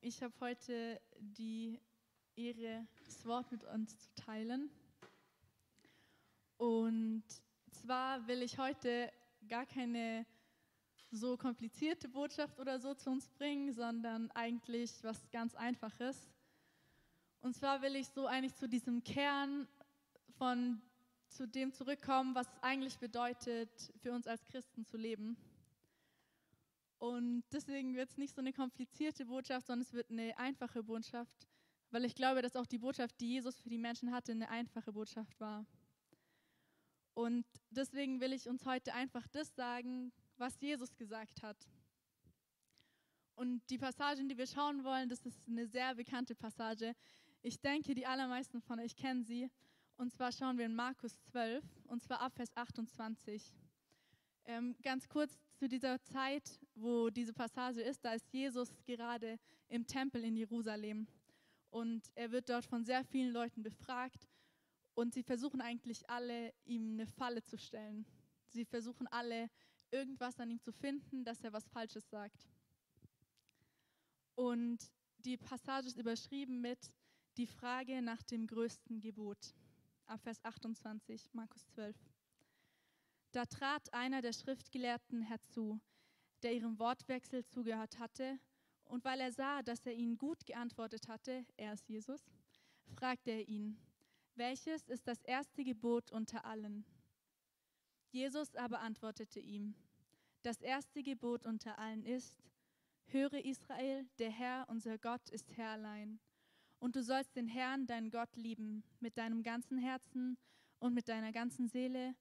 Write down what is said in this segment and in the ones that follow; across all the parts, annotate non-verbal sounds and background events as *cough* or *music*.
ich habe heute die Ehre, das Wort mit uns zu teilen. Und zwar will ich heute gar keine so komplizierte Botschaft oder so zu uns bringen, sondern eigentlich was ganz Einfaches. Und zwar will ich so eigentlich zu diesem Kern von zu dem zurückkommen, was es eigentlich bedeutet, für uns als Christen zu leben. Und deswegen wird es nicht so eine komplizierte Botschaft, sondern es wird eine einfache Botschaft, weil ich glaube, dass auch die Botschaft, die Jesus für die Menschen hatte, eine einfache Botschaft war. Und deswegen will ich uns heute einfach das sagen, was Jesus gesagt hat. Und die Passage, in die wir schauen wollen, das ist eine sehr bekannte Passage. Ich denke, die allermeisten von euch kennen sie. Und zwar schauen wir in Markus 12, und zwar ab Vers 28. Ähm, ganz kurz zu dieser Zeit, wo diese Passage ist, da ist Jesus gerade im Tempel in Jerusalem. Und er wird dort von sehr vielen Leuten befragt. Und sie versuchen eigentlich alle, ihm eine Falle zu stellen. Sie versuchen alle, irgendwas an ihm zu finden, dass er was Falsches sagt. Und die Passage ist überschrieben mit die Frage nach dem größten Gebot. Ab Vers 28, Markus 12. Da trat einer der Schriftgelehrten herzu, der ihrem Wortwechsel zugehört hatte, und weil er sah, dass er ihnen gut geantwortet hatte, er ist Jesus, fragte er ihn, welches ist das erste Gebot unter allen? Jesus aber antwortete ihm, das erste Gebot unter allen ist, höre Israel, der Herr, unser Gott, ist Herr allein. Und du sollst den Herrn, deinen Gott, lieben, mit deinem ganzen Herzen und mit deiner ganzen Seele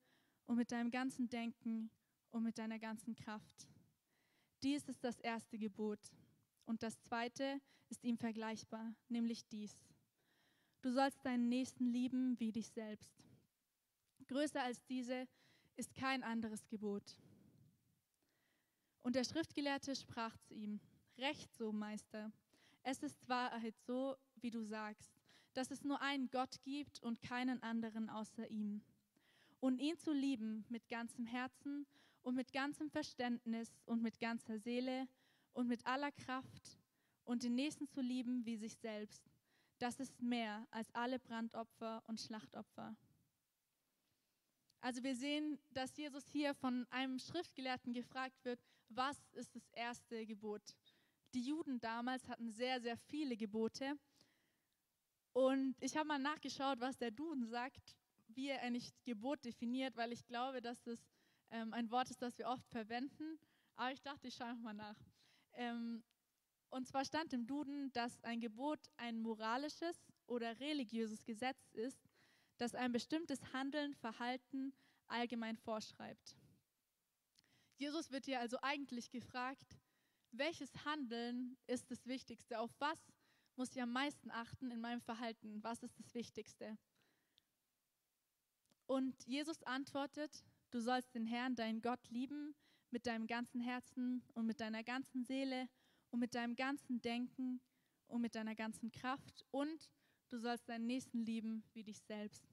und mit deinem ganzen Denken und mit deiner ganzen Kraft. Dies ist das erste Gebot. Und das zweite ist ihm vergleichbar, nämlich dies. Du sollst deinen Nächsten lieben wie dich selbst. Größer als diese ist kein anderes Gebot. Und der Schriftgelehrte sprach zu ihm, Recht so, Meister. Es ist Wahrheit so, wie du sagst, dass es nur einen Gott gibt und keinen anderen außer ihm. Und ihn zu lieben mit ganzem Herzen und mit ganzem Verständnis und mit ganzer Seele und mit aller Kraft und den Nächsten zu lieben wie sich selbst, das ist mehr als alle Brandopfer und Schlachtopfer. Also wir sehen, dass Jesus hier von einem Schriftgelehrten gefragt wird, was ist das erste Gebot? Die Juden damals hatten sehr, sehr viele Gebote. Und ich habe mal nachgeschaut, was der Duden sagt, wie er eigentlich Gebot definiert, weil ich glaube, dass das ähm, ein Wort ist, das wir oft verwenden. Aber ich dachte, ich schaue mal nach. Ähm, und zwar stand im Duden, dass ein Gebot ein moralisches oder religiöses Gesetz ist, das ein bestimmtes Handeln, Verhalten allgemein vorschreibt. Jesus wird hier also eigentlich gefragt, welches Handeln ist das Wichtigste? Auf was muss ich am meisten achten in meinem Verhalten? Was ist das Wichtigste? Und Jesus antwortet, du sollst den Herrn, deinen Gott, lieben mit deinem ganzen Herzen und mit deiner ganzen Seele und mit deinem ganzen Denken und mit deiner ganzen Kraft und du sollst deinen Nächsten lieben wie dich selbst.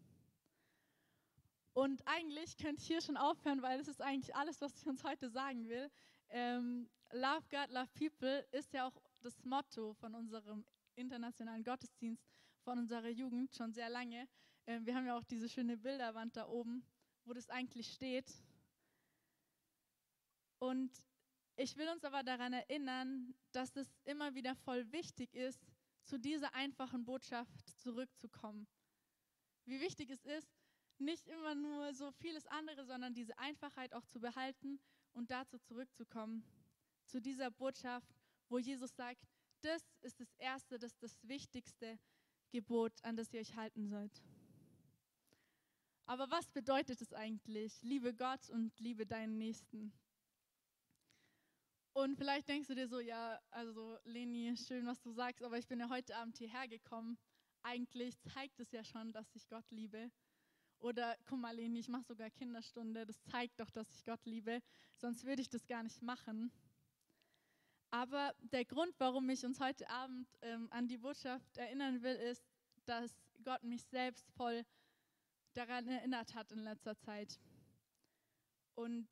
Und eigentlich könnt ihr hier schon aufhören, weil das ist eigentlich alles, was ich uns heute sagen will. Ähm, love God, love people ist ja auch das Motto von unserem internationalen Gottesdienst, von unserer Jugend schon sehr lange. Ähm, wir haben ja auch diese schöne Bilderwand da oben, wo das eigentlich steht. Und ich will uns aber daran erinnern, dass es immer wieder voll wichtig ist, zu dieser einfachen Botschaft zurückzukommen. Wie wichtig es ist, nicht immer nur so vieles andere, sondern diese Einfachheit auch zu behalten und dazu zurückzukommen, zu dieser Botschaft, wo Jesus sagt, das ist das Erste, das ist das wichtigste Gebot, an das ihr euch halten sollt. Aber was bedeutet es eigentlich? Liebe Gott und liebe deinen Nächsten. Und vielleicht denkst du dir so, ja, also Leni, schön, was du sagst, aber ich bin ja heute Abend hierher gekommen. Eigentlich zeigt es ja schon, dass ich Gott liebe. Oder guck mal, Leni, ich mache sogar Kinderstunde. Das zeigt doch, dass ich Gott liebe. Sonst würde ich das gar nicht machen. Aber der Grund, warum ich uns heute Abend ähm, an die Botschaft erinnern will, ist, dass Gott mich selbst voll daran erinnert hat in letzter Zeit. Und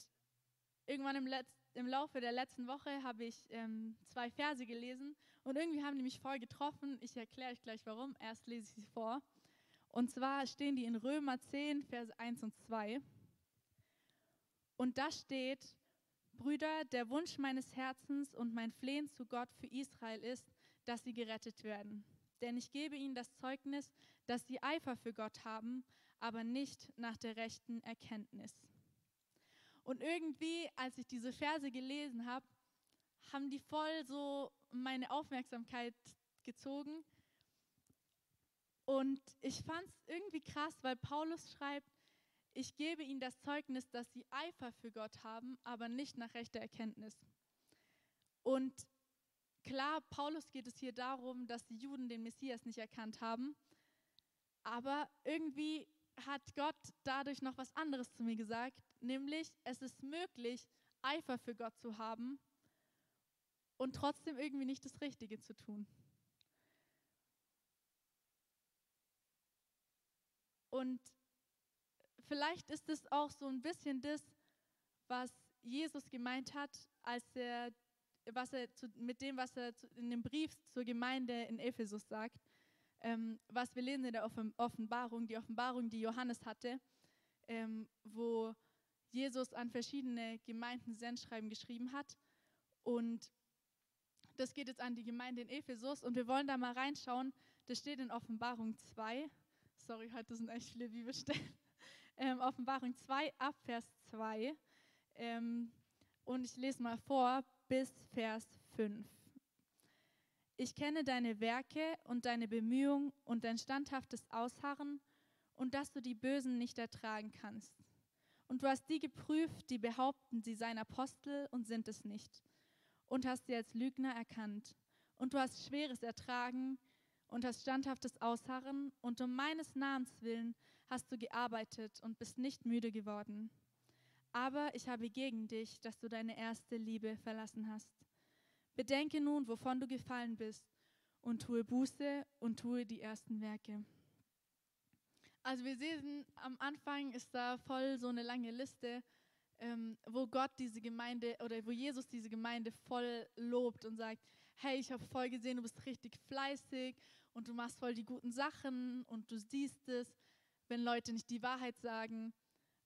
irgendwann im letzten im Laufe der letzten Woche habe ich ähm, zwei Verse gelesen und irgendwie haben die mich voll getroffen. Ich erkläre euch gleich warum. Erst lese ich sie vor. Und zwar stehen die in Römer 10, Verse 1 und 2. Und da steht, Brüder, der Wunsch meines Herzens und mein Flehen zu Gott für Israel ist, dass sie gerettet werden. Denn ich gebe ihnen das Zeugnis, dass sie Eifer für Gott haben, aber nicht nach der rechten Erkenntnis. Und irgendwie, als ich diese Verse gelesen habe, haben die voll so meine Aufmerksamkeit gezogen. Und ich fand es irgendwie krass, weil Paulus schreibt, ich gebe ihnen das Zeugnis, dass sie Eifer für Gott haben, aber nicht nach rechter Erkenntnis. Und klar, Paulus geht es hier darum, dass die Juden den Messias nicht erkannt haben, aber irgendwie hat Gott dadurch noch was anderes zu mir gesagt, nämlich es ist möglich, Eifer für Gott zu haben und trotzdem irgendwie nicht das Richtige zu tun. Und vielleicht ist es auch so ein bisschen das, was Jesus gemeint hat, als er, was er zu, mit dem, was er zu, in dem Brief zur Gemeinde in Ephesus sagt, ähm, was wir lesen in der Offenbarung, die Offenbarung, die Johannes hatte, ähm, wo Jesus an verschiedene Gemeinden Sendschreiben geschrieben hat. Und das geht jetzt an die Gemeinde in Ephesus und wir wollen da mal reinschauen. Das steht in Offenbarung 2. Sorry, heute sind echt viele Bibelstellen *laughs* ähm, Offenbarung 2 ab Vers 2. Ähm, und ich lese mal vor bis Vers 5. Ich kenne deine Werke und deine Bemühung und dein standhaftes Ausharren und dass du die Bösen nicht ertragen kannst. Und du hast die geprüft, die behaupten, sie seien Apostel und sind es nicht. Und hast sie als Lügner erkannt. Und du hast Schweres ertragen und hast standhaftes Ausharren. Und um meines Namens willen hast du gearbeitet und bist nicht müde geworden. Aber ich habe gegen dich, dass du deine erste Liebe verlassen hast. Bedenke nun, wovon du gefallen bist, und tue Buße und tue die ersten Werke. Also wir sehen, am Anfang ist da voll so eine lange Liste, ähm, wo Gott diese Gemeinde oder wo Jesus diese Gemeinde voll lobt und sagt, hey, ich habe voll gesehen, du bist richtig fleißig und du machst voll die guten Sachen und du siehst es wenn Leute nicht die Wahrheit sagen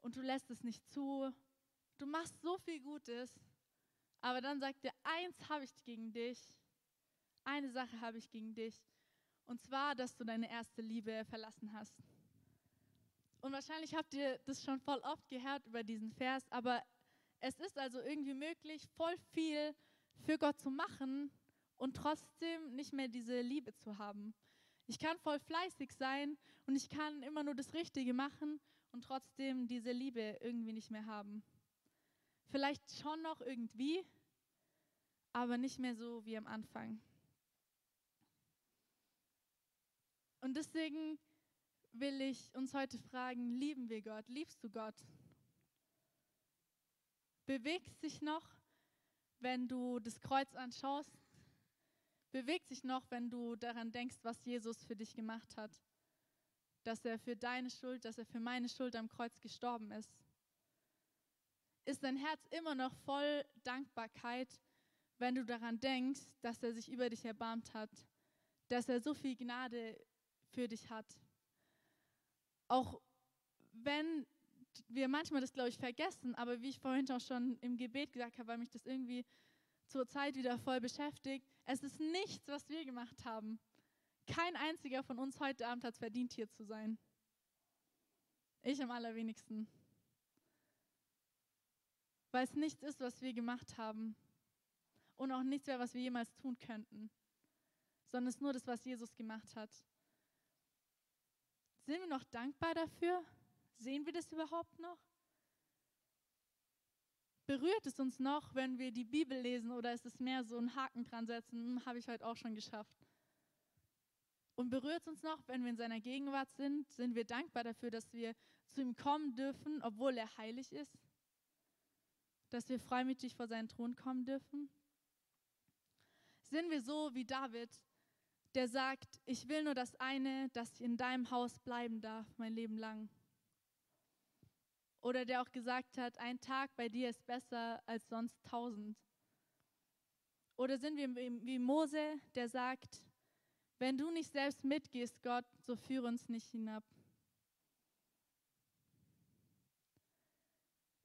und du lässt es nicht zu. Du machst so viel Gutes, aber dann sagt er, eins habe ich gegen dich, eine Sache habe ich gegen dich, und zwar, dass du deine erste Liebe verlassen hast. Und wahrscheinlich habt ihr das schon voll oft gehört über diesen Vers, aber es ist also irgendwie möglich, voll viel für Gott zu machen und trotzdem nicht mehr diese Liebe zu haben. Ich kann voll fleißig sein und ich kann immer nur das Richtige machen und trotzdem diese Liebe irgendwie nicht mehr haben. Vielleicht schon noch irgendwie, aber nicht mehr so wie am Anfang. Und deswegen will ich uns heute fragen, lieben wir Gott? Liebst du Gott? Bewegt sich noch, wenn du das Kreuz anschaust? bewegt sich noch, wenn du daran denkst, was Jesus für dich gemacht hat. Dass er für deine Schuld, dass er für meine Schuld am Kreuz gestorben ist. Ist dein Herz immer noch voll Dankbarkeit, wenn du daran denkst, dass er sich über dich erbarmt hat, dass er so viel Gnade für dich hat. Auch wenn wir manchmal das, glaube ich, vergessen, aber wie ich vorhin auch schon im Gebet gesagt habe, weil mich das irgendwie zur Zeit wieder voll beschäftigt. Es ist nichts, was wir gemacht haben. Kein einziger von uns heute Abend hat es verdient, hier zu sein. Ich am allerwenigsten. Weil es nichts ist, was wir gemacht haben. Und auch nichts mehr, was wir jemals tun könnten. Sondern es ist nur das, was Jesus gemacht hat. Sind wir noch dankbar dafür? Sehen wir das überhaupt noch? Berührt es uns noch, wenn wir die Bibel lesen oder ist es mehr so ein Haken dran setzen, hm, habe ich heute auch schon geschafft? Und berührt es uns noch, wenn wir in seiner Gegenwart sind? Sind wir dankbar dafür, dass wir zu ihm kommen dürfen, obwohl er heilig ist? Dass wir freimütig vor seinen Thron kommen dürfen? Sind wir so wie David, der sagt, ich will nur das eine, dass ich in deinem Haus bleiben darf, mein Leben lang? Oder der auch gesagt hat, ein Tag bei dir ist besser als sonst tausend. Oder sind wir wie Mose, der sagt, wenn du nicht selbst mitgehst, Gott, so führe uns nicht hinab.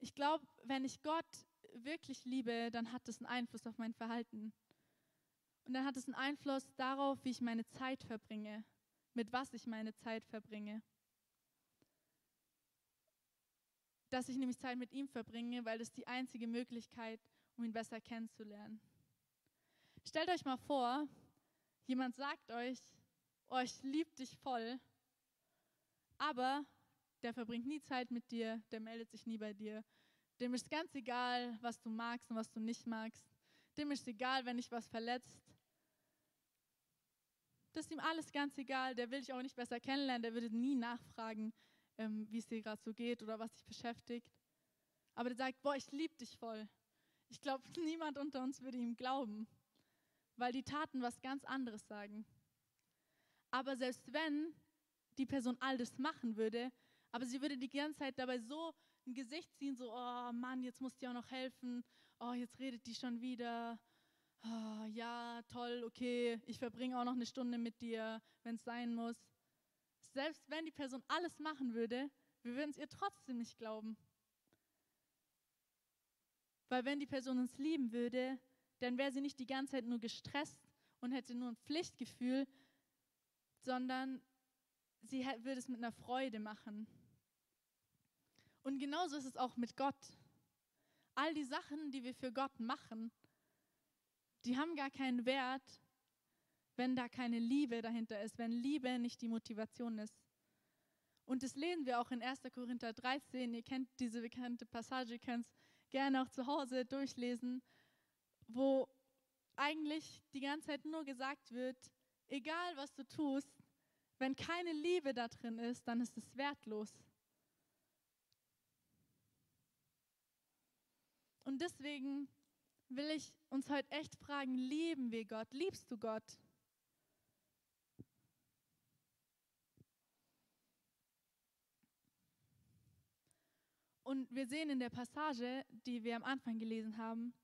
Ich glaube, wenn ich Gott wirklich liebe, dann hat das einen Einfluss auf mein Verhalten. Und dann hat es einen Einfluss darauf, wie ich meine Zeit verbringe, mit was ich meine Zeit verbringe. Dass ich nämlich Zeit mit ihm verbringe, weil das die einzige Möglichkeit, um ihn besser kennenzulernen. Stellt euch mal vor, jemand sagt euch, oh, ich liebe dich voll, aber der verbringt nie Zeit mit dir, der meldet sich nie bei dir. Dem ist ganz egal, was du magst und was du nicht magst. Dem ist egal, wenn dich was verletzt. Das ist ihm alles ganz egal. Der will dich auch nicht besser kennenlernen. Der würde nie nachfragen, ähm, wie es dir gerade so geht oder was dich beschäftigt. Aber der sagt, boah, ich liebe dich voll. Ich glaube, *laughs* niemand unter uns würde ihm glauben, weil die Taten was ganz anderes sagen. Aber selbst wenn die Person all das machen würde, aber sie würde die ganze Zeit dabei so ein Gesicht ziehen, so, oh Mann, jetzt muss die auch noch helfen, oh, jetzt redet die schon wieder, oh, ja, toll, okay, ich verbringe auch noch eine Stunde mit dir, wenn es sein muss. Selbst wenn die Person alles machen würde, wir würden es ihr trotzdem nicht glauben. Weil wenn die Person uns lieben würde, dann wäre sie nicht die ganze Zeit nur gestresst und hätte nur ein Pflichtgefühl, sondern sie würde es mit einer Freude machen. Und genauso ist es auch mit Gott. All die Sachen, die wir für Gott machen, die haben gar keinen Wert, wenn da keine Liebe dahinter ist, wenn Liebe nicht die Motivation ist. Und das lesen wir auch in 1. Korinther 13. Ihr kennt diese bekannte Passage, ihr könnt es gerne auch zu Hause durchlesen, wo eigentlich die ganze Zeit nur gesagt wird, egal was du tust, wenn keine Liebe da drin ist, dann ist es wertlos. Und deswegen will ich uns heute echt fragen, lieben wir Gott? Liebst du Gott? Und wir sehen in der Passage, die wir am Anfang gelesen haben,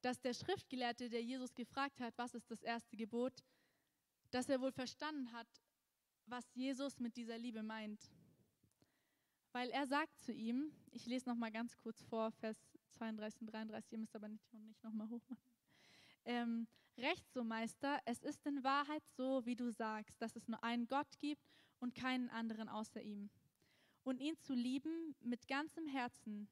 dass der Schriftgelehrte, der Jesus gefragt hat, was ist das erste Gebot, dass er wohl verstanden hat, was Jesus mit dieser Liebe meint. Weil er sagt zu ihm, ich lese noch mal ganz kurz vor, Vers 32 und 33, ihr müsst aber nicht, nicht nochmal hochmachen. Ähm, Recht so, Meister, es ist in Wahrheit so, wie du sagst, dass es nur einen Gott gibt und keinen anderen außer ihm. Und ihn zu lieben mit ganzem Herzen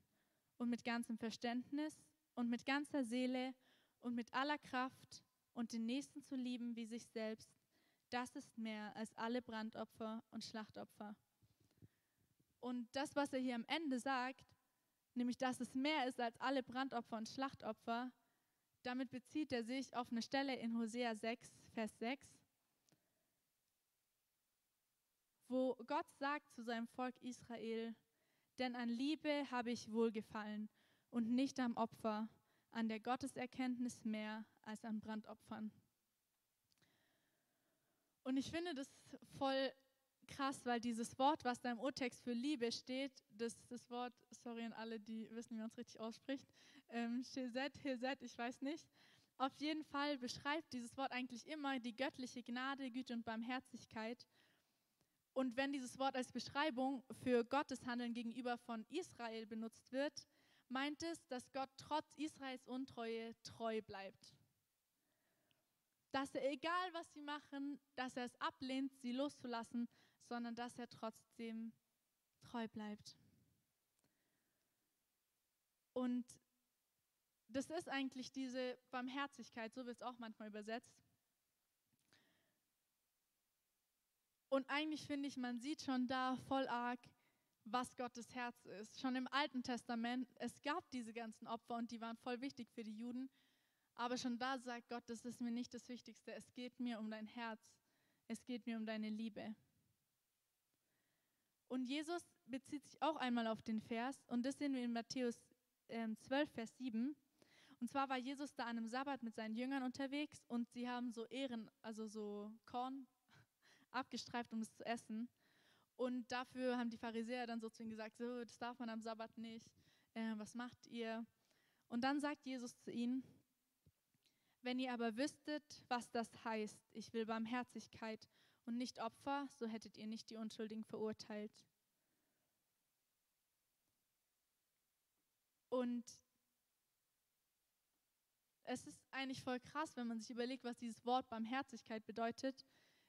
und mit ganzem Verständnis und mit ganzer Seele und mit aller Kraft und den Nächsten zu lieben wie sich selbst, das ist mehr als alle Brandopfer und Schlachtopfer. Und das, was er hier am Ende sagt, nämlich dass es mehr ist als alle Brandopfer und Schlachtopfer, damit bezieht er sich auf eine Stelle in Hosea 6, Vers 6, wo Gott sagt zu seinem Volk Israel, denn an Liebe habe ich wohlgefallen und nicht am Opfer, an der Gotteserkenntnis mehr als an Brandopfern. Und ich finde das voll krass, weil dieses Wort, was da im Urtext für Liebe steht, das, das Wort, sorry an alle, die wissen, wie man es richtig ausspricht, ähm, Shezet, Hezet, ich weiß nicht. Auf jeden Fall beschreibt dieses Wort eigentlich immer die göttliche Gnade, Güte und Barmherzigkeit. Und wenn dieses Wort als Beschreibung für Gottes Handeln gegenüber von Israel benutzt wird, meint es, dass Gott trotz Israels Untreue treu bleibt dass er, egal was sie machen, dass er es ablehnt, sie loszulassen, sondern dass er trotzdem treu bleibt. Und das ist eigentlich diese Barmherzigkeit, so wird es auch manchmal übersetzt. Und eigentlich finde ich, man sieht schon da voll arg, was Gottes Herz ist. Schon im Alten Testament, es gab diese ganzen Opfer und die waren voll wichtig für die Juden. Aber schon da sagt Gott, das ist mir nicht das Wichtigste. Es geht mir um dein Herz. Es geht mir um deine Liebe. Und Jesus bezieht sich auch einmal auf den Vers, und das sehen wir in Matthäus äh, 12, Vers 7. Und zwar war Jesus da an einem Sabbat mit seinen Jüngern unterwegs und sie haben so Ehren, also so Korn *laughs* abgestreift, um es zu essen. Und dafür haben die Pharisäer dann so zu ihm gesagt, so, das darf man am Sabbat nicht. Äh, was macht ihr? Und dann sagt Jesus zu ihnen, wenn ihr aber wüsstet, was das heißt, ich will Barmherzigkeit und nicht Opfer, so hättet ihr nicht die Unschuldigen verurteilt. Und es ist eigentlich voll krass, wenn man sich überlegt, was dieses Wort Barmherzigkeit bedeutet.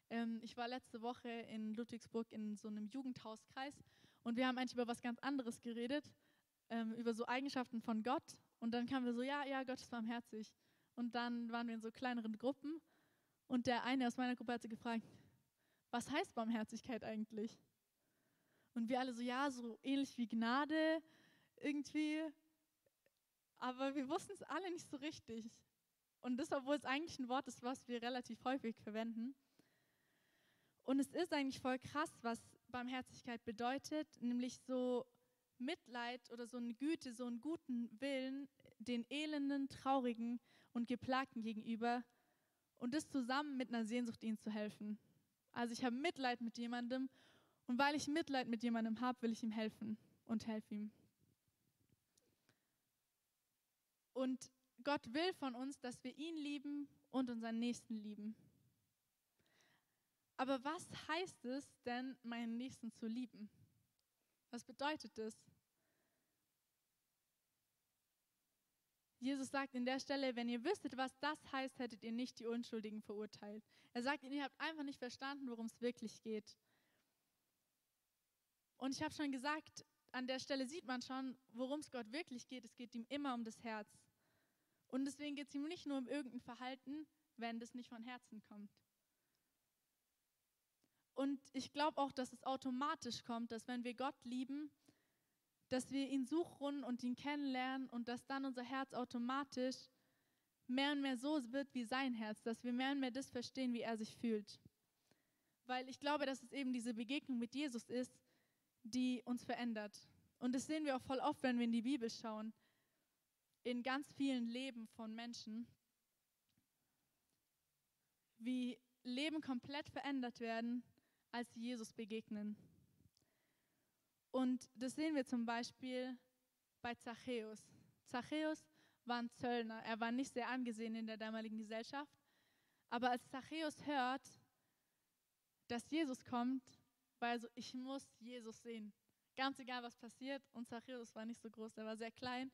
Ähm, ich war letzte Woche in Ludwigsburg in so einem Jugendhauskreis und wir haben eigentlich über was ganz anderes geredet, ähm, über so Eigenschaften von Gott. Und dann kamen wir so, ja, ja, Gott ist barmherzig. Und dann waren wir in so kleineren Gruppen und der eine aus meiner Gruppe hat sich gefragt, was heißt Barmherzigkeit eigentlich? Und wir alle so, ja, so ähnlich wie Gnade irgendwie. Aber wir wussten es alle nicht so richtig. Und das, obwohl es eigentlich ein Wort ist, was wir relativ häufig verwenden. Und es ist eigentlich voll krass, was Barmherzigkeit bedeutet, nämlich so Mitleid oder so eine Güte, so einen guten Willen den Elenden, Traurigen und Geplagten gegenüber und das zusammen mit einer Sehnsucht, ihnen zu helfen. Also ich habe Mitleid mit jemandem und weil ich Mitleid mit jemandem habe, will ich ihm helfen und helfe ihm. Und Gott will von uns, dass wir ihn lieben und unseren Nächsten lieben. Aber was heißt es denn, meinen Nächsten zu lieben? Was bedeutet das? Jesus sagt in der Stelle, wenn ihr wüsstet, was das heißt, hättet ihr nicht die Unschuldigen verurteilt. Er sagt, ihr habt einfach nicht verstanden, worum es wirklich geht. Und ich habe schon gesagt, an der Stelle sieht man schon, worum es Gott wirklich geht. Es geht ihm immer um das Herz. Und deswegen geht es ihm nicht nur um irgendein Verhalten, wenn das nicht von Herzen kommt. Und ich glaube auch, dass es automatisch kommt, dass wenn wir Gott lieben, dass wir ihn suchen und ihn kennenlernen und dass dann unser Herz automatisch mehr und mehr so wird wie sein Herz, dass wir mehr und mehr das verstehen, wie er sich fühlt. Weil ich glaube, dass es eben diese Begegnung mit Jesus ist, die uns verändert. Und das sehen wir auch voll oft, wenn wir in die Bibel schauen, in ganz vielen Leben von Menschen, wie Leben komplett verändert werden, als sie Jesus begegnen. Und das sehen wir zum Beispiel bei Zachäus. Zachäus war ein Zöllner. Er war nicht sehr angesehen in der damaligen Gesellschaft. Aber als Zachäus hört, dass Jesus kommt, war er so, ich muss Jesus sehen. Ganz egal, was passiert. Und Zachäus war nicht so groß, er war sehr klein.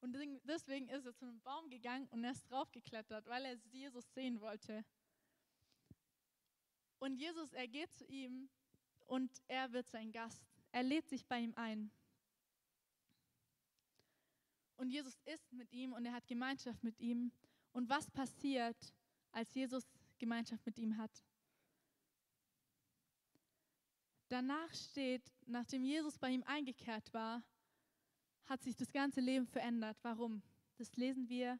Und deswegen ist er zu einem Baum gegangen und er ist draufgeklettert, weil er Jesus sehen wollte. Und Jesus, er geht zu ihm und er wird sein Gast. Er lädt sich bei ihm ein. Und Jesus ist mit ihm und er hat Gemeinschaft mit ihm. Und was passiert, als Jesus Gemeinschaft mit ihm hat? Danach steht, nachdem Jesus bei ihm eingekehrt war, hat sich das ganze Leben verändert. Warum? Das lesen wir.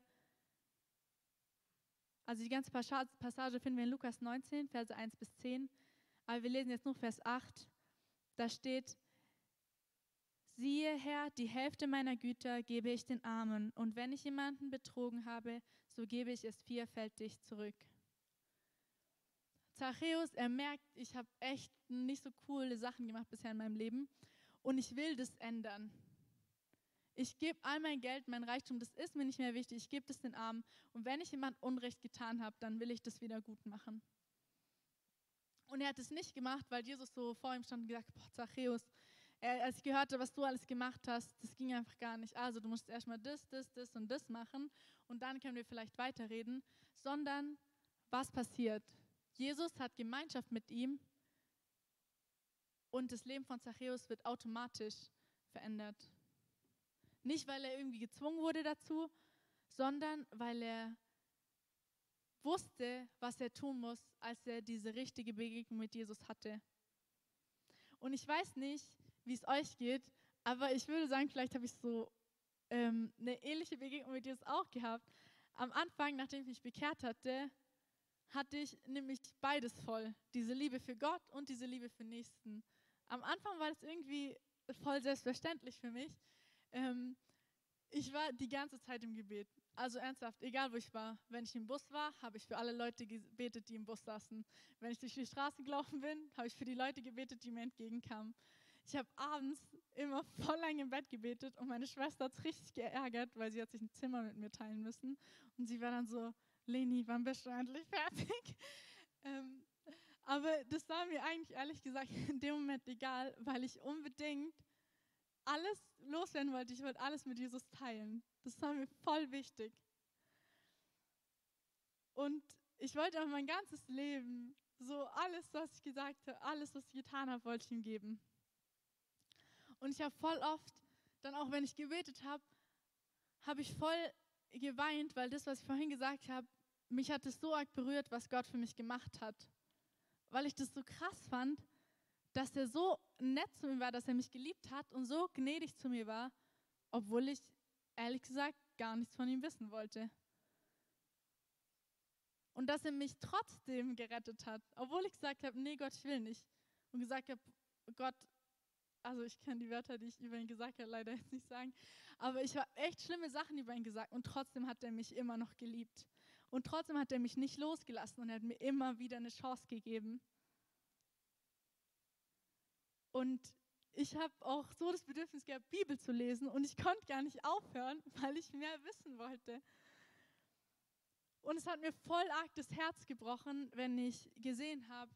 Also die ganze Passage finden wir in Lukas 19, Verse 1 bis 10. Aber wir lesen jetzt nur Vers 8. Da steht, siehe Herr, die Hälfte meiner Güter gebe ich den Armen, und wenn ich jemanden betrogen habe, so gebe ich es vierfältig zurück. Zachäus, er merkt, ich habe echt nicht so coole Sachen gemacht bisher in meinem Leben und ich will das ändern. Ich gebe all mein Geld, mein Reichtum, das ist mir nicht mehr wichtig, ich gebe das den Armen und wenn ich jemand Unrecht getan habe, dann will ich das wieder gut machen. Und er hat es nicht gemacht, weil Jesus so vor ihm stand und gesagt, boah, Zachäus, als ich gehört habe, was du alles gemacht hast, das ging einfach gar nicht. Also du musst erstmal das, das, das und das machen und dann können wir vielleicht weiterreden. Sondern was passiert? Jesus hat Gemeinschaft mit ihm und das Leben von Zachäus wird automatisch verändert. Nicht, weil er irgendwie gezwungen wurde dazu, sondern weil er wusste, was er tun muss, als er diese richtige Begegnung mit Jesus hatte. Und ich weiß nicht, wie es euch geht, aber ich würde sagen, vielleicht habe ich so ähm, eine ähnliche Begegnung mit Jesus auch gehabt. Am Anfang, nachdem ich mich bekehrt hatte, hatte ich nämlich beides voll. Diese Liebe für Gott und diese Liebe für Nächsten. Am Anfang war das irgendwie voll selbstverständlich für mich. Ich war die ganze Zeit im Gebet. Also ernsthaft, egal wo ich war, wenn ich im Bus war, habe ich für alle Leute gebetet, die im Bus saßen. Wenn ich durch die Straße gelaufen bin, habe ich für die Leute gebetet, die mir entgegenkamen. Ich habe abends immer voll lang im Bett gebetet und meine Schwester hat es richtig geärgert, weil sie hat sich ein Zimmer mit mir teilen müssen. Und sie war dann so, Leni, wann bist du endlich fertig? *laughs* ähm, aber das war mir eigentlich ehrlich gesagt in dem Moment egal, weil ich unbedingt alles loswerden wollte. Ich wollte alles mit Jesus teilen. Das war mir voll wichtig. Und ich wollte auch mein ganzes Leben, so alles, was ich gesagt habe, alles, was ich getan habe, wollte ich ihm geben. Und ich habe voll oft, dann auch wenn ich gebetet habe, habe ich voll geweint, weil das, was ich vorhin gesagt habe, mich hat es so arg berührt, was Gott für mich gemacht hat. Weil ich das so krass fand, dass er so nett zu mir war, dass er mich geliebt hat und so gnädig zu mir war, obwohl ich ehrlich gesagt gar nichts von ihm wissen wollte. Und dass er mich trotzdem gerettet hat, obwohl ich gesagt habe, nee Gott, ich will nicht. Und gesagt habe, Gott, also ich kann die Wörter, die ich über ihn gesagt habe, leider jetzt nicht sagen, aber ich habe echt schlimme Sachen über ihn gesagt und trotzdem hat er mich immer noch geliebt. Und trotzdem hat er mich nicht losgelassen und er hat mir immer wieder eine Chance gegeben. Und ich habe auch so das Bedürfnis gehabt, Bibel zu lesen und ich konnte gar nicht aufhören, *laughs* weil ich mehr wissen wollte. Und es hat mir voll arg das Herz gebrochen, wenn ich gesehen habe,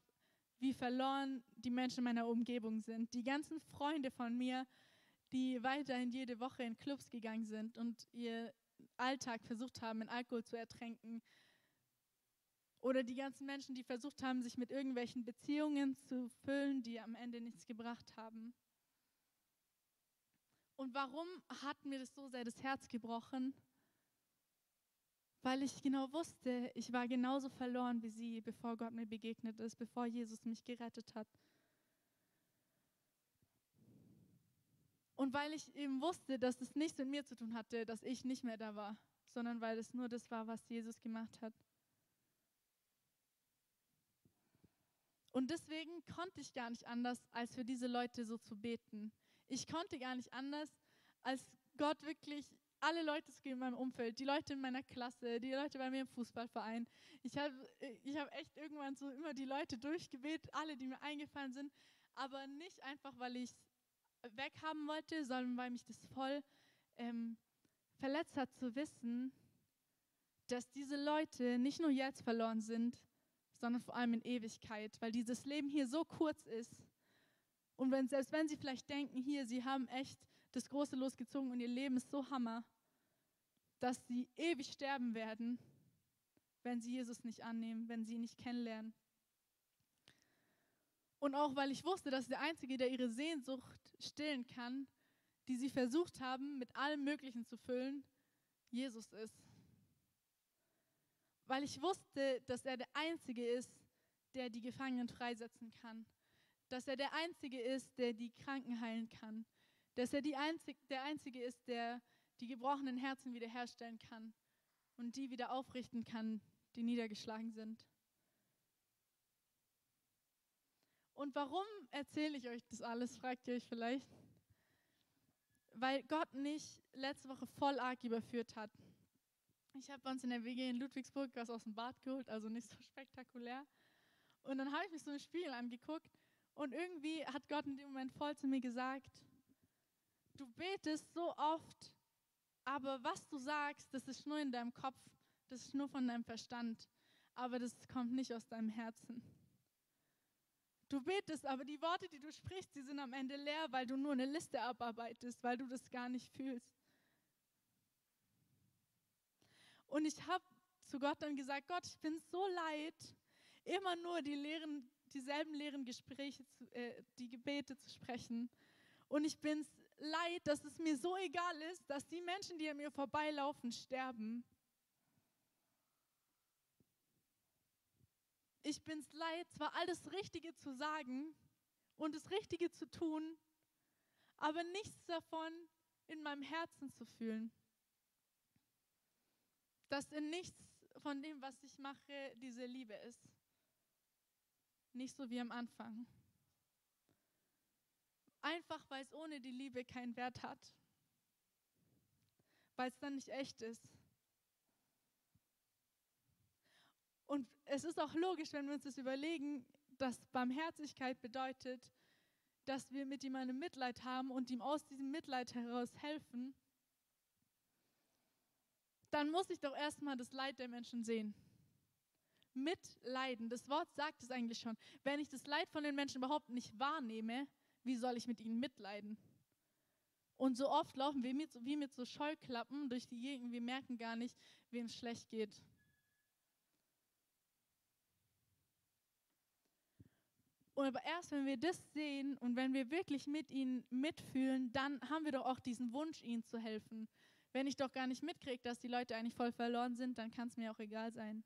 wie verloren die Menschen in meiner Umgebung sind. Die ganzen Freunde von mir, die weiterhin jede Woche in Clubs gegangen sind und ihr Alltag versucht haben, in Alkohol zu ertränken, oder die ganzen Menschen, die versucht haben, sich mit irgendwelchen Beziehungen zu füllen, die am Ende nichts gebracht haben. Und warum hat mir das so sehr das Herz gebrochen? Weil ich genau wusste, ich war genauso verloren wie sie, bevor Gott mir begegnet ist, bevor Jesus mich gerettet hat. Und weil ich eben wusste, dass es nichts mit mir zu tun hatte, dass ich nicht mehr da war, sondern weil es nur das war, was Jesus gemacht hat. Und deswegen konnte ich gar nicht anders, als für diese Leute so zu beten. Ich konnte gar nicht anders, als Gott wirklich alle Leute in meinem Umfeld, die Leute in meiner Klasse, die Leute bei mir im Fußballverein. Ich habe ich hab echt irgendwann so immer die Leute durchgebetet, alle, die mir eingefallen sind, aber nicht einfach, weil ich es weghaben wollte, sondern weil mich das voll ähm, verletzt hat zu wissen, dass diese Leute nicht nur jetzt verloren sind, sondern vor allem in Ewigkeit, weil dieses Leben hier so kurz ist. Und wenn, selbst wenn sie vielleicht denken, hier, sie haben echt das große losgezogen und ihr Leben ist so Hammer, dass sie ewig sterben werden, wenn sie Jesus nicht annehmen, wenn sie ihn nicht kennenlernen. Und auch weil ich wusste, dass der Einzige, der ihre Sehnsucht stillen kann, die sie versucht haben, mit allem Möglichen zu füllen, Jesus ist weil ich wusste, dass er der Einzige ist, der die Gefangenen freisetzen kann, dass er der Einzige ist, der die Kranken heilen kann, dass er Einzig, der Einzige ist, der die gebrochenen Herzen wiederherstellen kann und die wieder aufrichten kann, die niedergeschlagen sind. Und warum erzähle ich euch das alles, fragt ihr euch vielleicht? Weil Gott mich letzte Woche voll arg überführt hat. Ich habe uns in der WG in Ludwigsburg was aus dem Bad geholt, also nicht so *laughs* spektakulär. Und dann habe ich mich so im Spiegel angeguckt und irgendwie hat Gott in dem Moment voll zu mir gesagt, du betest so oft, aber was du sagst, das ist nur in deinem Kopf, das ist nur von deinem Verstand, aber das kommt nicht aus deinem Herzen. Du betest, aber die Worte, die du sprichst, die sind am Ende leer, weil du nur eine Liste abarbeitest, weil du das gar nicht fühlst. Und ich habe zu Gott dann gesagt, Gott, ich bin so leid, immer nur die leeren, dieselben leeren Gespräche, zu, äh, die Gebete zu sprechen. Und ich bin leid, dass es mir so egal ist, dass die Menschen, die an mir vorbeilaufen, sterben. Ich bin es leid, zwar alles Richtige zu sagen und das Richtige zu tun, aber nichts davon in meinem Herzen zu fühlen dass in nichts von dem, was ich mache, diese Liebe ist. Nicht so wie am Anfang. Einfach weil es ohne die Liebe keinen Wert hat. Weil es dann nicht echt ist. Und es ist auch logisch, wenn wir uns das überlegen, dass Barmherzigkeit bedeutet, dass wir mit jemandem Mitleid haben und ihm aus diesem Mitleid heraus helfen dann muss ich doch erstmal das Leid der Menschen sehen. Mitleiden, das Wort sagt es eigentlich schon. Wenn ich das Leid von den Menschen überhaupt nicht wahrnehme, wie soll ich mit ihnen mitleiden? Und so oft laufen wir mit, wie mit so Scheuklappen durch die Gegend, wir merken gar nicht, wem es schlecht geht. Und aber erst wenn wir das sehen und wenn wir wirklich mit ihnen mitfühlen, dann haben wir doch auch diesen Wunsch, ihnen zu helfen. Wenn ich doch gar nicht mitkriege, dass die Leute eigentlich voll verloren sind, dann kann es mir auch egal sein.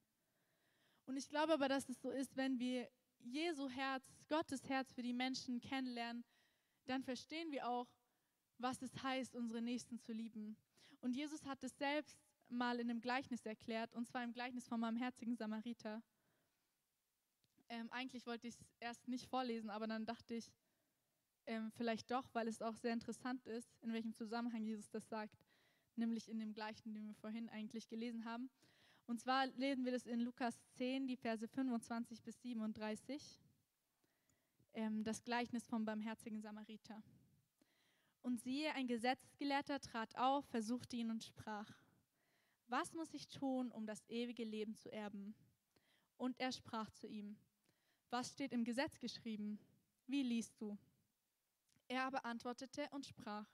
Und ich glaube aber, dass es so ist, wenn wir Jesu Herz, Gottes Herz für die Menschen kennenlernen, dann verstehen wir auch, was es heißt, unsere Nächsten zu lieben. Und Jesus hat es selbst mal in einem Gleichnis erklärt, und zwar im Gleichnis vom barmherzigen Samariter. Ähm, eigentlich wollte ich es erst nicht vorlesen, aber dann dachte ich, ähm, vielleicht doch, weil es auch sehr interessant ist, in welchem Zusammenhang Jesus das sagt, nämlich in dem gleichen, den wir vorhin eigentlich gelesen haben. Und zwar lesen wir das in Lukas 10, die Verse 25 bis 37, ähm, das Gleichnis vom barmherzigen Samariter. Und siehe, ein Gesetzgelehrter trat auf, versuchte ihn und sprach, was muss ich tun, um das ewige Leben zu erben? Und er sprach zu ihm, was steht im Gesetz geschrieben? Wie liest du? Er aber antwortete und sprach,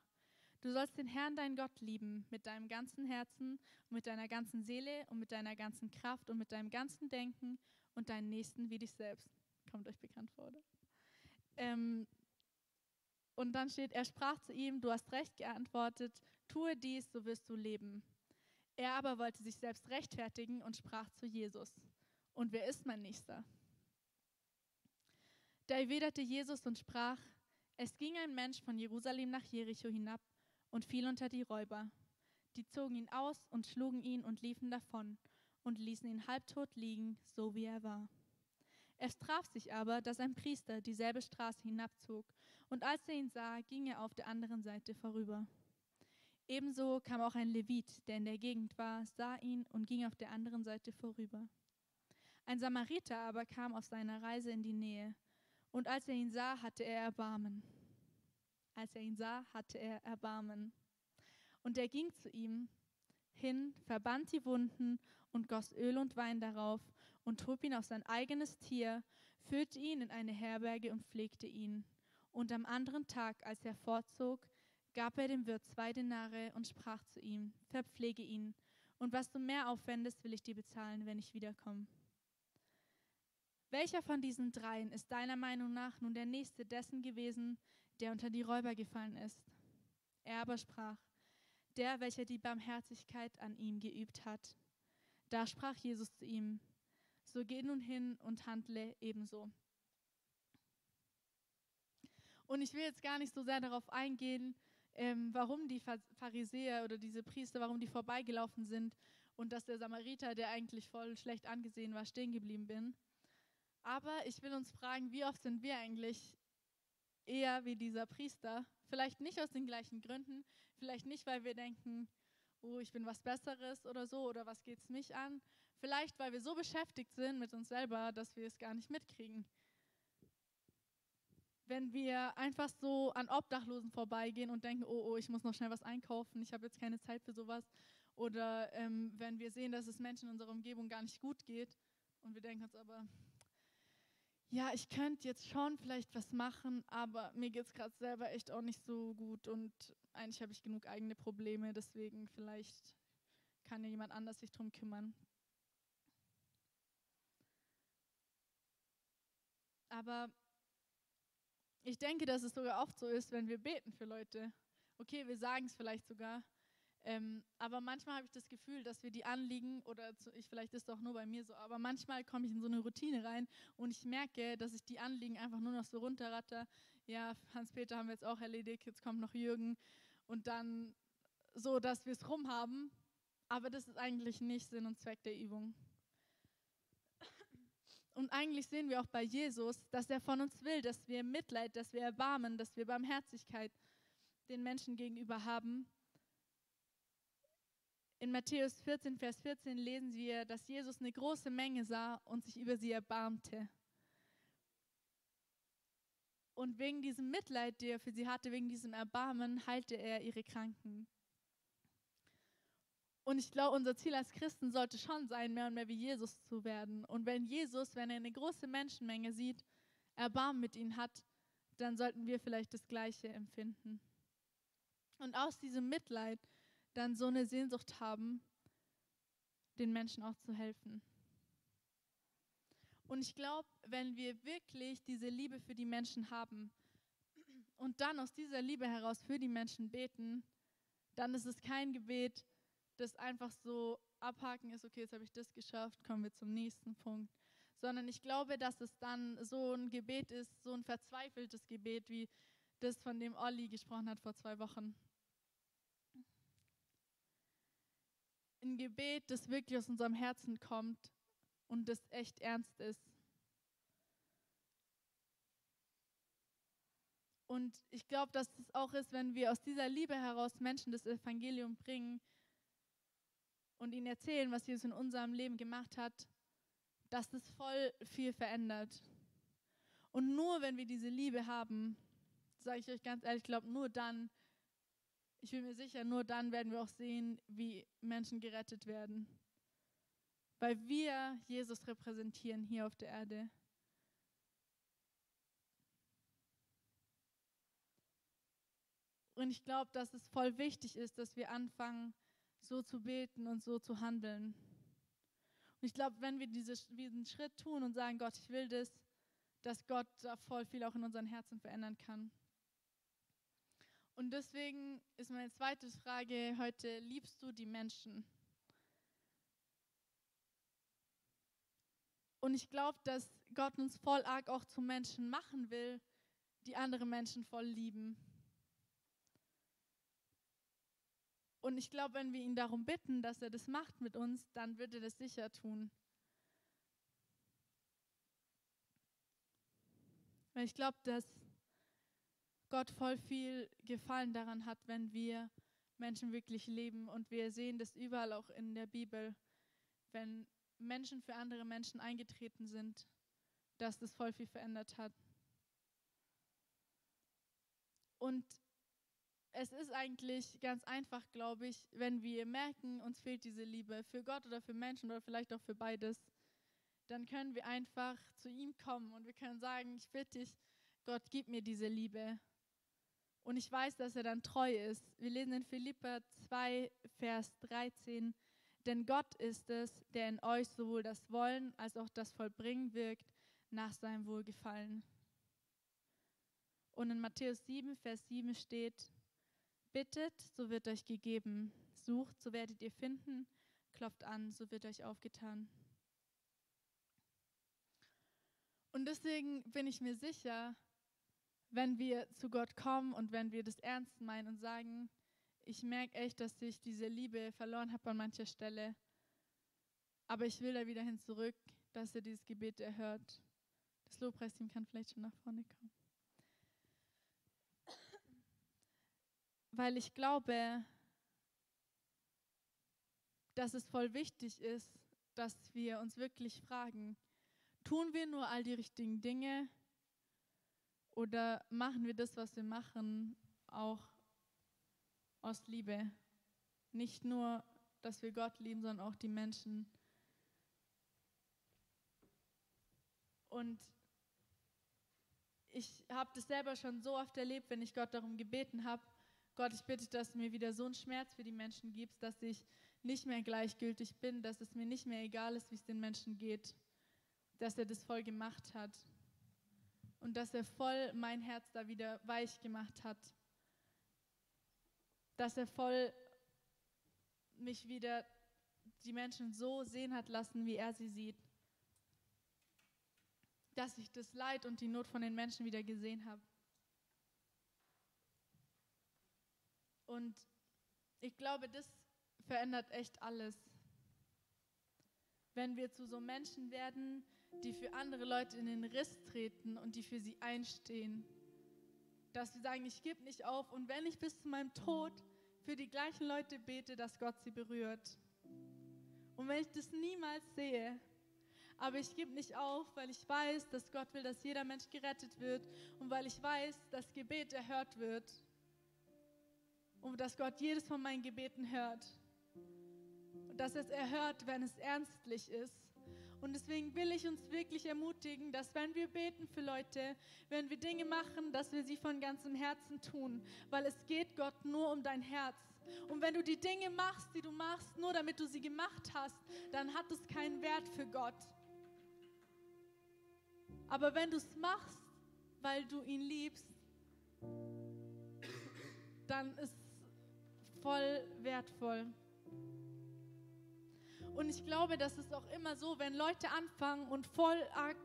du sollst den Herrn, dein Gott, lieben mit deinem ganzen Herzen und mit deiner ganzen Seele und mit deiner ganzen Kraft und mit deinem ganzen Denken und deinen Nächsten wie dich selbst. Kommt euch bekannt vor, oder? Ähm, und dann steht, er sprach zu ihm, du hast recht geantwortet, tue dies, so wirst du leben. Er aber wollte sich selbst rechtfertigen und sprach zu Jesus, und wer ist mein Nächster? Da erwiderte Jesus und sprach, es ging ein Mensch von Jerusalem nach Jericho hinab und fiel unter die Räuber. Die zogen ihn aus und schlugen ihn und liefen davon und ließen ihn halbtot liegen, so wie er war. Es traf sich aber, dass ein Priester dieselbe Straße hinabzog, und als er ihn sah, ging er auf der anderen Seite vorüber. Ebenso kam auch ein Levit, der in der Gegend war, sah ihn und ging auf der anderen Seite vorüber. Ein Samariter aber kam auf seiner Reise in die Nähe, und als er ihn sah, hatte er Erbarmen. Als er ihn sah, hatte er Erbarmen. Und er ging zu ihm hin, verband die Wunden und goss Öl und Wein darauf und trug ihn auf sein eigenes Tier, führte ihn in eine Herberge und pflegte ihn. Und am anderen Tag, als er fortzog, gab er dem Wirt zwei Denare und sprach zu ihm, verpflege ihn, und was du mehr aufwendest, will ich dir bezahlen, wenn ich wiederkomme. Welcher von diesen dreien ist deiner Meinung nach nun der nächste dessen gewesen, der unter die Räuber gefallen ist? Er aber sprach, der, welcher die Barmherzigkeit an ihm geübt hat. Da sprach Jesus zu ihm, so geh nun hin und handle ebenso. Und ich will jetzt gar nicht so sehr darauf eingehen, ähm, warum die Pharisäer oder diese Priester, warum die vorbeigelaufen sind und dass der Samariter, der eigentlich voll schlecht angesehen war, stehen geblieben bin. Aber ich will uns fragen, wie oft sind wir eigentlich eher wie dieser Priester? Vielleicht nicht aus den gleichen Gründen, vielleicht nicht, weil wir denken, oh, ich bin was Besseres oder so, oder was geht es mich an, Vielleicht, weil wir so beschäftigt sind mit uns selber, dass wir es gar nicht mitkriegen. Wenn wir einfach so an Obdachlosen vorbeigehen und denken, oh, oh, ich muss noch schnell was einkaufen, ich habe jetzt keine Zeit für sowas. Oder ähm, wenn wir sehen, dass es Menschen in unserer Umgebung gar nicht gut geht und wir denken uns aber, ja, ich könnte jetzt schon vielleicht was machen, aber mir geht es gerade selber echt auch nicht so gut und eigentlich habe ich genug eigene Probleme, deswegen vielleicht kann ja jemand anders sich darum kümmern. Aber ich denke, dass es sogar oft so ist, wenn wir beten für Leute. Okay, wir sagen es vielleicht sogar. Ähm, aber manchmal habe ich das Gefühl, dass wir die Anliegen, oder zu, ich, vielleicht ist es auch nur bei mir so, aber manchmal komme ich in so eine Routine rein und ich merke, dass ich die Anliegen einfach nur noch so runterratter. Ja, Hans-Peter haben wir jetzt auch erledigt, jetzt kommt noch Jürgen. Und dann so, dass wir es rumhaben. Aber das ist eigentlich nicht Sinn und Zweck der Übung. Und eigentlich sehen wir auch bei Jesus, dass er von uns will, dass wir Mitleid, dass wir Erbarmen, dass wir Barmherzigkeit den Menschen gegenüber haben. In Matthäus 14, Vers 14 lesen wir, dass Jesus eine große Menge sah und sich über sie erbarmte. Und wegen diesem Mitleid, der er für sie hatte, wegen diesem Erbarmen, heilte er ihre Kranken. Und ich glaube, unser Ziel als Christen sollte schon sein, mehr und mehr wie Jesus zu werden. Und wenn Jesus, wenn er eine große Menschenmenge sieht, Erbarmen mit ihnen hat, dann sollten wir vielleicht das Gleiche empfinden. Und aus diesem Mitleid dann so eine Sehnsucht haben, den Menschen auch zu helfen. Und ich glaube, wenn wir wirklich diese Liebe für die Menschen haben und dann aus dieser Liebe heraus für die Menschen beten, dann ist es kein Gebet, das einfach so abhaken ist, okay, jetzt habe ich das geschafft, kommen wir zum nächsten Punkt. Sondern ich glaube, dass es dann so ein Gebet ist, so ein verzweifeltes Gebet, wie das, von dem Olli gesprochen hat vor zwei Wochen. Ein Gebet, das wirklich aus unserem Herzen kommt und das echt ernst ist. Und ich glaube, dass es auch ist, wenn wir aus dieser Liebe heraus Menschen das Evangelium bringen und ihnen erzählen, was Jesus in unserem Leben gemacht hat, dass das voll viel verändert. Und nur wenn wir diese Liebe haben, sage ich euch ganz ehrlich, ich glaube, nur dann ich bin mir sicher, nur dann werden wir auch sehen, wie Menschen gerettet werden. Weil wir Jesus repräsentieren hier auf der Erde. Und ich glaube, dass es voll wichtig ist, dass wir anfangen, so zu beten und so zu handeln. Und ich glaube, wenn wir diese, diesen Schritt tun und sagen, Gott, ich will das, dass Gott da voll viel auch in unseren Herzen verändern kann. Und deswegen ist meine zweite Frage heute, liebst du die Menschen? Und ich glaube, dass Gott uns voll arg auch zu Menschen machen will, die andere Menschen voll lieben. Und ich glaube, wenn wir ihn darum bitten, dass er das macht mit uns, dann wird er das sicher tun. Weil ich glaube, dass Gott voll viel Gefallen daran hat, wenn wir Menschen wirklich leben. Und wir sehen das überall auch in der Bibel, wenn Menschen für andere Menschen eingetreten sind, dass das voll viel verändert hat. Und es ist eigentlich ganz einfach, glaube ich, wenn wir merken, uns fehlt diese Liebe für Gott oder für Menschen oder vielleicht auch für beides, dann können wir einfach zu ihm kommen und wir können sagen, ich bitte dich, Gott, gib mir diese Liebe. Und ich weiß, dass er dann treu ist. Wir lesen in Philippa 2, Vers 13. Denn Gott ist es, der in euch sowohl das Wollen als auch das Vollbringen wirkt nach seinem Wohlgefallen. Und in Matthäus 7, Vers 7 steht, Bittet, so wird euch gegeben. Sucht, so werdet ihr finden. Klopft an, so wird euch aufgetan. Und deswegen bin ich mir sicher, wenn wir zu Gott kommen und wenn wir das ernst meinen und sagen, ich merke echt, dass ich diese Liebe verloren habe an mancher Stelle, aber ich will da wieder hin zurück, dass er dieses Gebet erhört. Das Lobpreisteam kann vielleicht schon nach vorne kommen. Weil ich glaube, dass es voll wichtig ist, dass wir uns wirklich fragen, tun wir nur all die richtigen Dinge, oder machen wir das, was wir machen, auch aus Liebe? Nicht nur, dass wir Gott lieben, sondern auch die Menschen. Und ich habe das selber schon so oft erlebt, wenn ich Gott darum gebeten habe, Gott, ich bitte, dass du mir wieder so einen Schmerz für die Menschen gibst, dass ich nicht mehr gleichgültig bin, dass es mir nicht mehr egal ist, wie es den Menschen geht, dass er das voll gemacht hat und dass er voll mein Herz da wieder weich gemacht hat. Dass er voll mich wieder die Menschen so sehen hat lassen, wie er sie sieht. Dass ich das Leid und die Not von den Menschen wieder gesehen habe. Und ich glaube, das verändert echt alles. Wenn wir zu so Menschen werden, die für andere Leute in den Riss treten und die für sie einstehen. Dass wir sagen, ich gebe nicht auf und wenn ich bis zu meinem Tod für die gleichen Leute bete, dass Gott sie berührt. Und wenn ich das niemals sehe, aber ich gebe nicht auf, weil ich weiß, dass Gott will, dass jeder Mensch gerettet wird und weil ich weiß, dass Gebet erhört wird und dass Gott jedes von meinen Gebeten hört. Und dass es erhört, wenn es ernstlich ist. Und deswegen will ich uns wirklich ermutigen, dass wenn wir beten für Leute, wenn wir Dinge machen, dass wir sie von ganzem Herzen tun, weil es geht Gott nur um dein Herz. Und wenn du die Dinge machst, die du machst, nur damit du sie gemacht hast, dann hat es keinen Wert für Gott. Aber wenn du es machst, weil du ihn liebst, dann ist es voll wertvoll. Und ich glaube, das ist auch immer so, wenn Leute anfangen und voll arg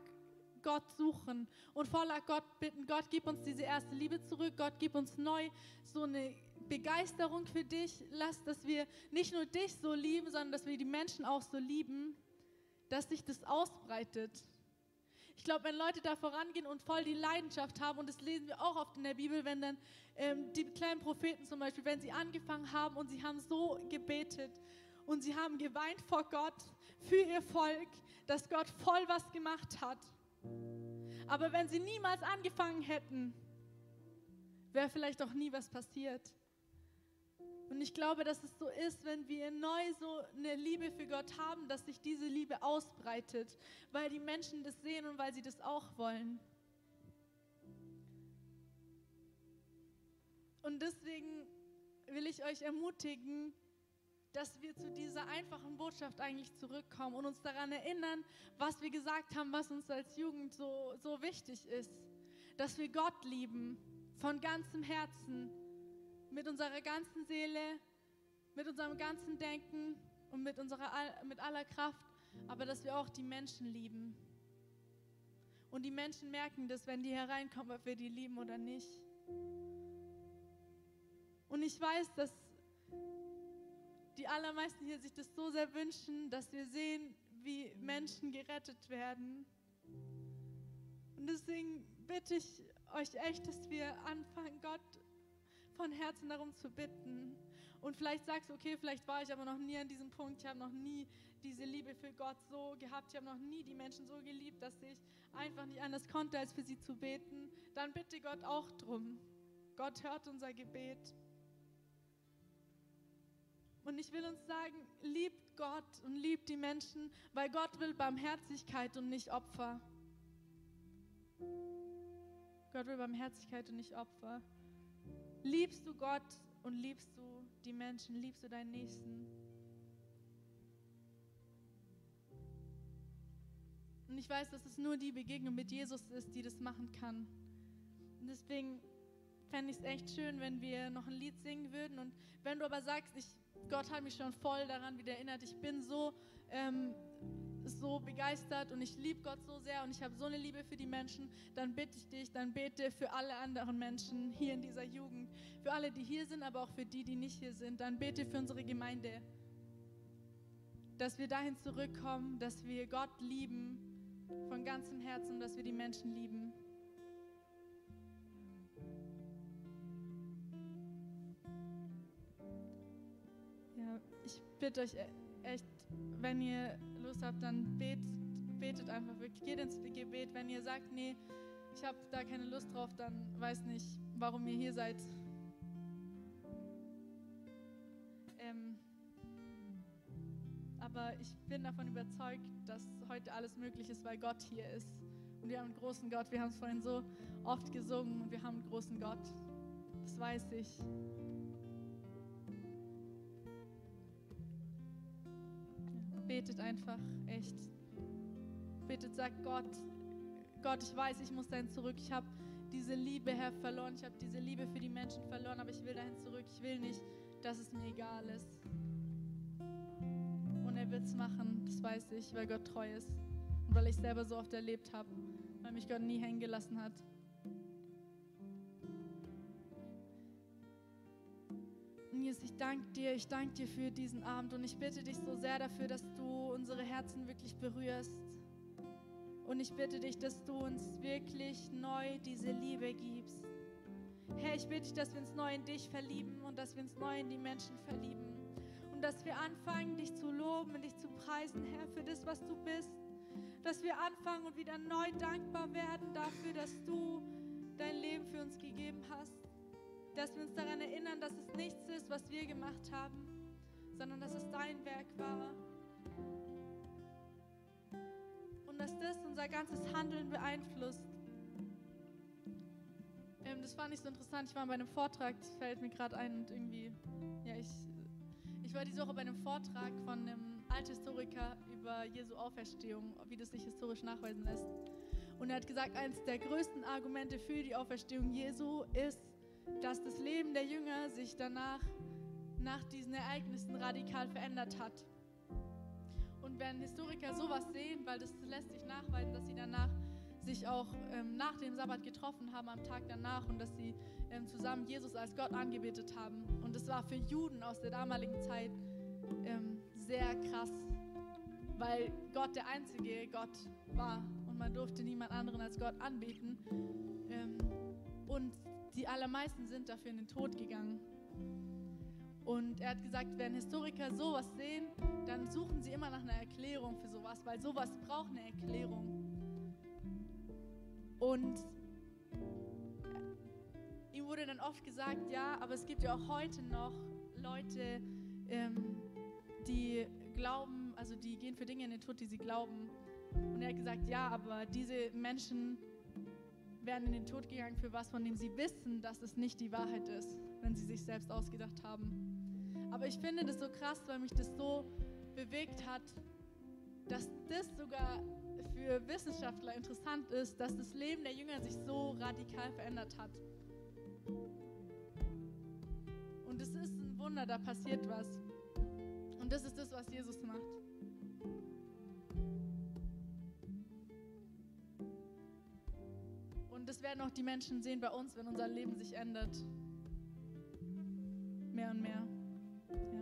Gott suchen und voller Gott bitten, Gott, gib uns diese erste Liebe zurück, Gott, gib uns neu so eine Begeisterung für dich, lass, dass wir nicht nur dich so lieben, sondern dass wir die Menschen auch so lieben, dass sich das ausbreitet. Ich glaube, wenn Leute da vorangehen und voll die Leidenschaft haben, und das lesen wir auch oft in der Bibel, wenn dann ähm, die kleinen Propheten zum Beispiel, wenn sie angefangen haben und sie haben so gebetet und sie haben geweint vor Gott für ihr Volk, dass Gott voll was gemacht hat. Aber wenn sie niemals angefangen hätten, wäre vielleicht auch nie was passiert. Und ich glaube, dass es so ist, wenn wir neu so eine Liebe für Gott haben, dass sich diese Liebe ausbreitet, weil die Menschen das sehen und weil sie das auch wollen. Und deswegen will ich euch ermutigen, dass wir zu dieser einfachen Botschaft eigentlich zurückkommen und uns daran erinnern, was wir gesagt haben, was uns als Jugend so, so wichtig ist. Dass wir Gott lieben von ganzem Herzen, mit unserer ganzen Seele, mit unserem ganzen Denken und mit, unserer, mit aller Kraft, aber dass wir auch die Menschen lieben. Und die Menschen merken das, wenn die hereinkommen, ob wir die lieben oder nicht. Und ich weiß, dass die allermeisten hier sich das so sehr wünschen, dass wir sehen, wie Menschen gerettet werden. Und deswegen bitte ich euch echt, dass wir anfangen, Gott von Herzen darum zu bitten. Und vielleicht sagst du, okay, vielleicht war ich aber noch nie an diesem Punkt, ich habe noch nie diese Liebe für Gott so gehabt, ich habe noch nie die Menschen so geliebt, dass ich einfach nicht anders konnte, als für sie zu beten. Dann bitte Gott auch drum. Gott hört unser Gebet. Und ich will uns sagen, liebt Gott und liebt die Menschen, weil Gott will Barmherzigkeit und nicht Opfer. Gott will Barmherzigkeit und nicht Opfer. Liebst du Gott und liebst du die Menschen, liebst du deinen Nächsten? Und ich weiß, dass es nur die Begegnung mit Jesus ist, die das machen kann. Und deswegen fände ich es echt schön, wenn wir noch ein Lied singen würden. Und wenn du aber sagst, ich Gott hat mich schon voll daran wieder erinnert. Ich bin so, ähm, so begeistert und ich liebe Gott so sehr und ich habe so eine Liebe für die Menschen. Dann bitte ich dich, dann bete für alle anderen Menschen hier in dieser Jugend. Für alle, die hier sind, aber auch für die, die nicht hier sind. Dann bete für unsere Gemeinde. Dass wir dahin zurückkommen, dass wir Gott lieben von ganzem Herzen, dass wir die Menschen lieben. Ich bitte euch echt, wenn ihr Lust habt, dann betet, betet einfach wirklich. Geht ins Gebet. Wenn ihr sagt, nee, ich habe da keine Lust drauf, dann weiß nicht, warum ihr hier seid. Ähm, aber ich bin davon überzeugt, dass heute alles möglich ist, weil Gott hier ist. Und wir haben einen großen Gott. Wir haben es vorhin so oft gesungen und wir haben einen großen Gott. Das weiß ich. Betet einfach echt. Betet, sagt Gott, Gott, ich weiß, ich muss dahin zurück. Ich habe diese Liebe, Herr, verloren. Ich habe diese Liebe für die Menschen verloren, aber ich will dahin zurück. Ich will nicht, dass es mir egal ist. Und er wird es machen, das weiß ich, weil Gott treu ist. Und weil ich selber so oft erlebt habe, weil mich Gott nie hängen gelassen hat. Jesus, ich danke dir, ich danke dir für diesen Abend und ich bitte dich so sehr dafür, dass du unsere Herzen wirklich berührst. Und ich bitte dich, dass du uns wirklich neu diese Liebe gibst. Herr, ich bitte dich, dass wir uns neu in dich verlieben und dass wir uns neu in die Menschen verlieben. Und dass wir anfangen, dich zu loben und dich zu preisen, Herr, für das, was du bist. Dass wir anfangen und wieder neu dankbar werden dafür, dass du dein Leben für uns gegeben hast. Dass wir uns daran erinnern, dass es nichts ist, was wir gemacht haben, sondern dass es dein Werk war. Und dass das unser ganzes Handeln beeinflusst. Ähm, das fand ich so interessant. Ich war bei einem Vortrag, das fällt mir gerade ein und irgendwie, ja, ich, ich war diese Woche bei einem Vortrag von einem Althistoriker über Jesu Auferstehung, wie das sich historisch nachweisen lässt. Und er hat gesagt, eines der größten Argumente für die Auferstehung Jesu ist, dass das Leben der Jünger sich danach, nach diesen Ereignissen radikal verändert hat. Und wenn Historiker sowas sehen, weil das lässt sich nachweisen, dass sie danach sich auch ähm, nach dem Sabbat getroffen haben, am Tag danach, und dass sie ähm, zusammen Jesus als Gott angebetet haben. Und das war für Juden aus der damaligen Zeit ähm, sehr krass, weil Gott der einzige Gott war und man durfte niemand anderen als Gott anbeten. Ähm, und die allermeisten sind dafür in den Tod gegangen. Und er hat gesagt, wenn Historiker sowas sehen, dann suchen sie immer nach einer Erklärung für sowas, weil sowas braucht eine Erklärung. Und ihm wurde dann oft gesagt, ja, aber es gibt ja auch heute noch Leute, ähm, die glauben, also die gehen für Dinge in den Tod, die sie glauben. Und er hat gesagt, ja, aber diese Menschen werden in den Tod gegangen für was, von dem sie wissen, dass es nicht die Wahrheit ist, wenn sie sich selbst ausgedacht haben. Aber ich finde das so krass, weil mich das so bewegt hat, dass das sogar für Wissenschaftler interessant ist, dass das Leben der Jünger sich so radikal verändert hat. Und es ist ein Wunder, da passiert was. Und das ist das, was Jesus macht. Das werden auch die Menschen sehen bei uns, wenn unser Leben sich ändert. Mehr und mehr. Ja.